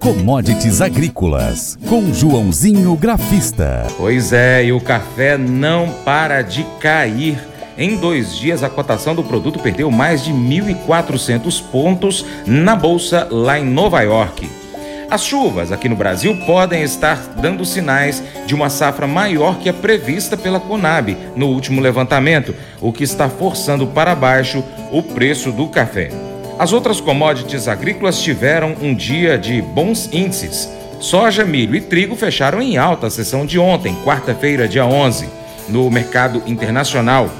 Commodities Agrícolas, com Joãozinho Grafista. Pois é, e o café não para de cair. Em dois dias, a cotação do produto perdeu mais de 1.400 pontos na bolsa lá em Nova York. As chuvas aqui no Brasil podem estar dando sinais de uma safra maior que a prevista pela Conab no último levantamento, o que está forçando para baixo o preço do café. As outras commodities agrícolas tiveram um dia de bons índices. Soja, milho e trigo fecharam em alta a sessão de ontem, quarta-feira, dia 11. No mercado internacional,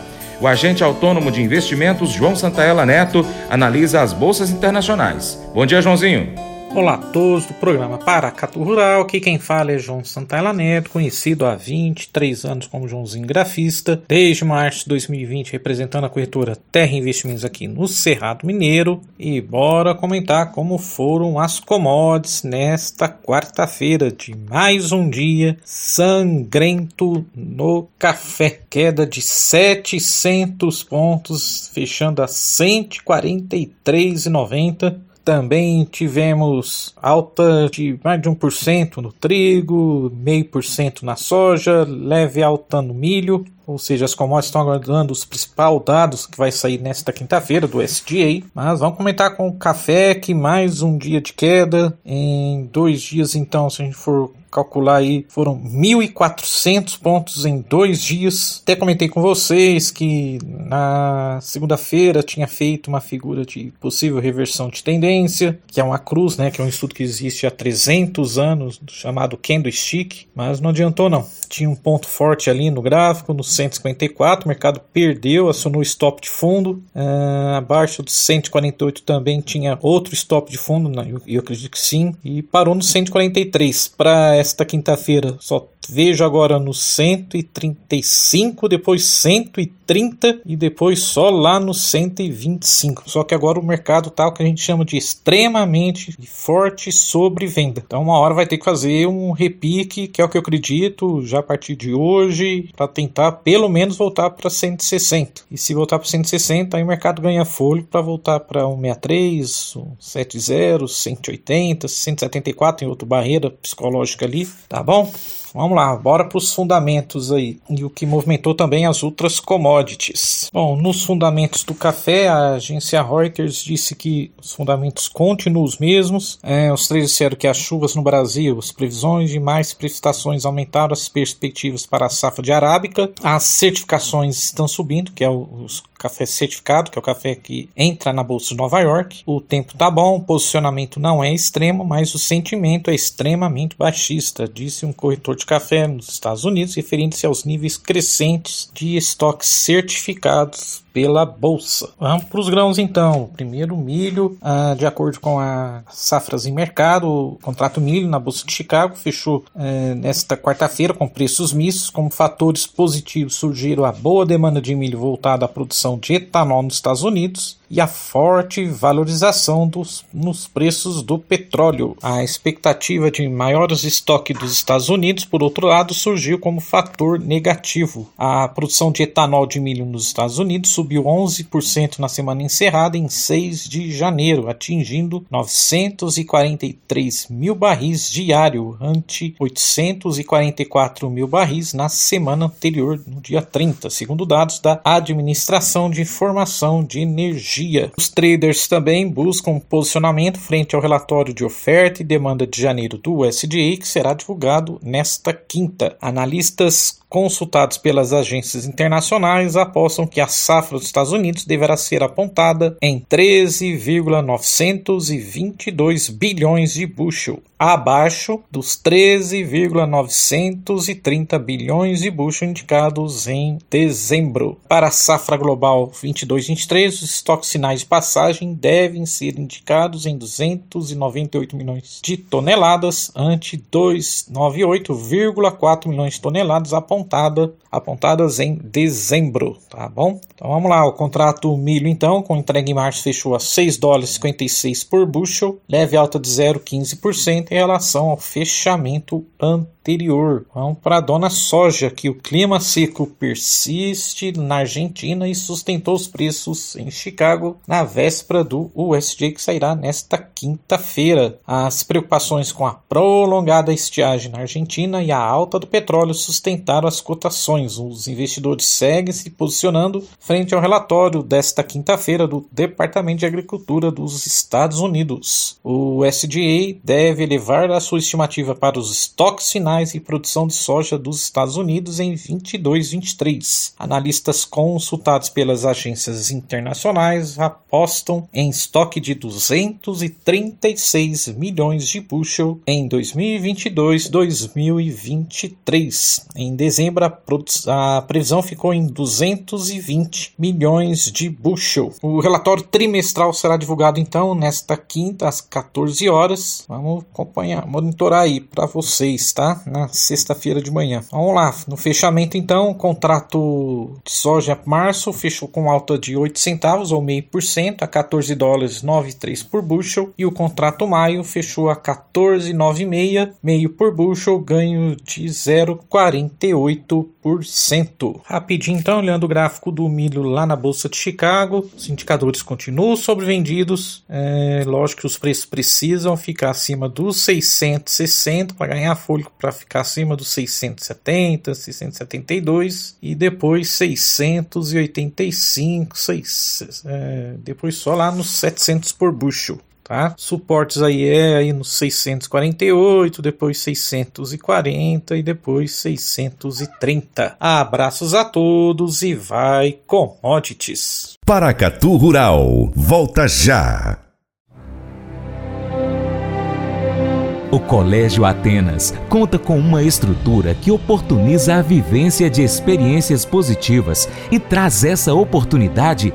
o agente autônomo de investimentos João Santaella Neto analisa as bolsas internacionais. Bom dia, Joãozinho. Olá a todos do programa Paracatu Rural, aqui quem fala é João Santana Neto, conhecido há 23 anos como Joãozinho Grafista, desde março de 2020 representando a corretora Terra Investimentos aqui no Cerrado Mineiro. E bora comentar como foram as commodities nesta quarta-feira de mais um dia sangrento no café, queda de 700 pontos, fechando a 143,90 também tivemos alta de mais de 1% no trigo, meio por cento na soja, leve alta no milho, ou seja, as commodities estão aguardando os principais dados que vai sair nesta quinta-feira do SDA. Mas vamos comentar com o café que mais um dia de queda. Em dois dias, então, se a gente for calcular aí, foram 1.400 pontos em dois dias. Até comentei com vocês que na segunda-feira tinha feito uma figura de possível reversão de tendência, que é uma cruz, né, que é um estudo que existe há 300 anos, chamado candlestick, mas não adiantou não. Tinha um ponto forte ali no gráfico, no 154, o mercado perdeu, acionou stop de fundo. Uh, abaixo dos 148 também tinha outro stop de fundo, e eu, eu acredito que sim, e parou no 143. Para esta quinta-feira, só vejo agora no 135, depois 130 e depois só lá no 125. Só que agora o mercado tá o que a gente chama de extremamente forte sobre venda. Então uma hora vai ter que fazer um repique, que é o que eu acredito, já a partir de hoje, para tentar pelo menos voltar para 160. E se voltar para 160, aí o mercado ganha folho para voltar para 163, 170, 180, 174 em outra barreira psicológica ali, tá bom? Vamos lá, bora para os fundamentos aí e o que movimentou também as outras commodities. Bom, nos fundamentos do café, a agência Reuters disse que os fundamentos continuam os mesmos. É, os três disseram que as chuvas no Brasil, as previsões de mais precipitações aumentaram as perspectivas para a safra de arábica. As certificações estão subindo, que é os café certificado, que é o café que entra na bolsa de Nova York. O tempo tá bom, o posicionamento não é extremo, mas o sentimento é extremamente baixista, disse um corretor de café nos Estados Unidos, referindo-se aos níveis crescentes de estoques certificados pela bolsa. Vamos para os grãos então. Primeiro, milho, ah, de acordo com as safras em mercado, o contrato milho na bolsa de Chicago fechou eh, nesta quarta-feira com preços mistos. Como fatores positivos surgiram a boa demanda de milho voltada à produção de etanol nos Estados Unidos e a forte valorização dos, nos preços do petróleo. A expectativa de maiores estoques dos Estados Unidos, por outro lado, surgiu como fator negativo. A produção de etanol de milho nos Estados Unidos subiu 11% na semana encerrada em 6 de janeiro, atingindo 943 mil barris diário, ante 844 mil barris na semana anterior, no dia 30, segundo dados da Administração de Informação de Energia. Os traders também buscam posicionamento frente ao relatório de oferta e demanda de janeiro do USDA, que será divulgado nesta quinta. Analistas consultados pelas agências internacionais apostam que a safra dos Estados Unidos deverá ser apontada em 13,922 bilhões de bushel, abaixo dos 13,930 bilhões de bushel indicados em dezembro. Para a safra global 22-23, os estoques sinais de passagem devem ser indicados em 298 milhões de toneladas, ante 298,4 milhões de toneladas apontados apontada, apontadas em dezembro, tá bom? Então vamos lá, o contrato milho então, com entrega em março fechou a 6 dólares 56 por bushel, leve alta de 0,15% em relação ao fechamento anterior. Vamos para a dona soja, que o clima seco persiste na Argentina e sustentou os preços em Chicago na véspera do USD que sairá nesta quinta-feira. As preocupações com a prolongada estiagem na Argentina e a alta do petróleo sustentaram as cotações. Os investidores seguem se posicionando frente ao relatório desta quinta-feira do Departamento de Agricultura dos Estados Unidos. O USDA deve elevar a sua estimativa para os estoques finais e produção de soja dos Estados Unidos em 22-23. Analistas consultados pelas agências internacionais apostam em estoque de 236 milhões de bushel em 2022-2023. Em dezembro, a, a previsão ficou em 220 milhões de bushel. O relatório trimestral será divulgado então nesta quinta às 14 horas. Vamos acompanhar, monitorar aí para vocês, tá? Na sexta-feira de manhã. Vamos lá, no fechamento então, o contrato de soja março fechou com alta de 8 centavos ou meio por cento a 14 dólares 93 por bushel e o contrato maio fechou a 14,96 meio por bushel, ganho de 0,48%. Rapidinho então, olhando o gráfico do milho lá na bolsa de Chicago, os indicadores continuam sobrevendidos. É, lógico que os preços precisam ficar acima dos 660 para ganhar fôlego para ficar acima dos 670, 672 e depois 685, 6, é, depois só lá nos 700 por bushel. Tá? Suportes aí é aí nos 648, depois 640 e depois 630. Abraços a todos e vai commodities. Paracatu Rural, volta já. O Colégio Atenas conta com uma estrutura que oportuniza a vivência de experiências positivas e traz essa oportunidade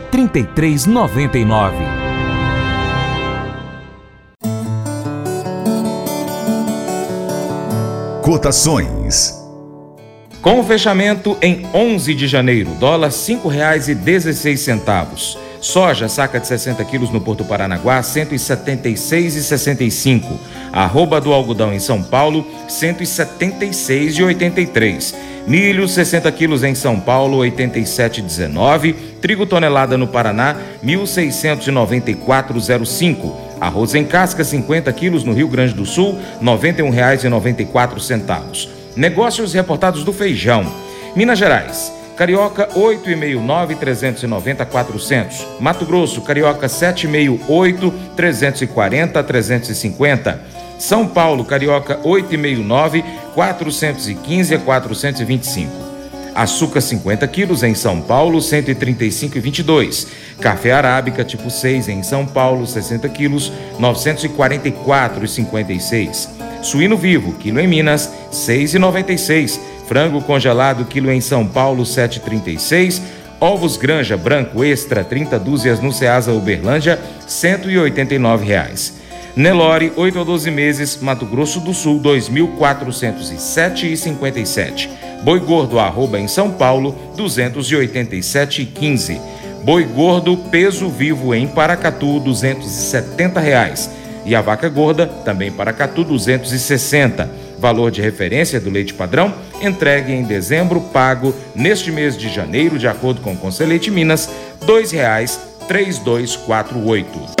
3399. Cotações. Com o fechamento em 11 de janeiro, dólar R$ 5,16. Soja, saca de 60 quilos no Porto Paranaguá, R$ 176,65. Arroba do algodão em São Paulo, R$ 176,83. Milho, 60 quilos em São Paulo, R$ 87,19. Trigo tonelada no Paraná, R$ 1.694,05. Arroz em casca, 50 quilos no Rio Grande do Sul, R$ 91,94. Negócios reportados do feijão. Minas Gerais. Carioca 8,69 390 400. Mato Grosso, Carioca 7,68 340 350. São Paulo, Carioca 8,69 415 a 425. Açúcar 50 quilos em São Paulo, 135,22. Café arábica tipo 6 em São Paulo, 60 quilos, 944,56. Suíno vivo, quilo em Minas, 6,96. Frango congelado, quilo em São Paulo, 7,36. Ovos Granja Branco Extra, 30 dúzias no Ceasa Uberlândia, 189 reais. Nelore, 8 a 12 meses, Mato Grosso do Sul, 2.407,57. Boi gordo, arroba em São Paulo, 287,15. Boi gordo, peso vivo em Paracatu, 270 reais. E a vaca gorda, também Paracatu, 260 valor de referência do leite padrão, entregue em dezembro, pago neste mês de janeiro, de acordo com o Conselheite Minas, R$ 2,3248.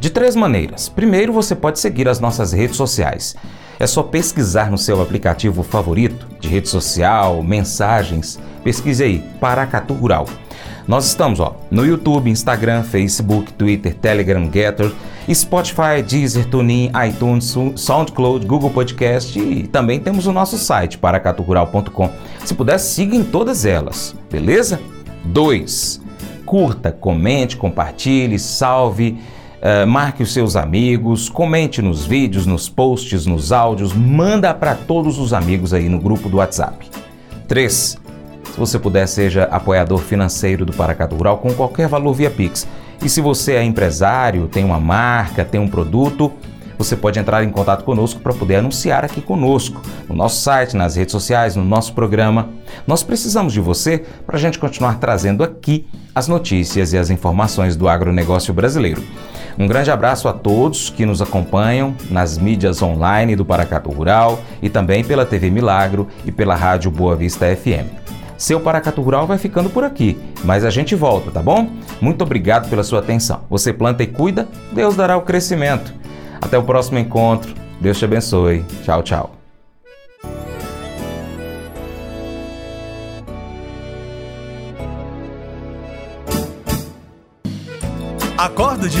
De três maneiras. Primeiro, você pode seguir as nossas redes sociais. É só pesquisar no seu aplicativo favorito de rede social, mensagens. Pesquise aí, Paracatu Rural. Nós estamos ó, no YouTube, Instagram, Facebook, Twitter, Telegram, Getter, Spotify, Deezer, TuneIn, iTunes, SoundCloud, Google Podcast e também temos o nosso site, paracaturural.com. Se puder, siga em todas elas, beleza? 2. Curta, comente, compartilhe, salve, uh, marque os seus amigos, comente nos vídeos, nos posts, nos áudios, manda para todos os amigos aí no grupo do WhatsApp. 3. Se você puder, seja apoiador financeiro do Paracatu Rural com qualquer valor via Pix. E se você é empresário, tem uma marca, tem um produto, você pode entrar em contato conosco para poder anunciar aqui conosco, no nosso site, nas redes sociais, no nosso programa. Nós precisamos de você para a gente continuar trazendo aqui as notícias e as informações do agronegócio brasileiro. Um grande abraço a todos que nos acompanham nas mídias online do Paracato Rural e também pela TV Milagro e pela Rádio Boa Vista FM. Seu Paracatu Rural vai ficando por aqui, mas a gente volta, tá bom? Muito obrigado pela sua atenção. Você planta e cuida, Deus dará o crescimento. Até o próximo encontro. Deus te abençoe. Tchau, tchau. Acordo de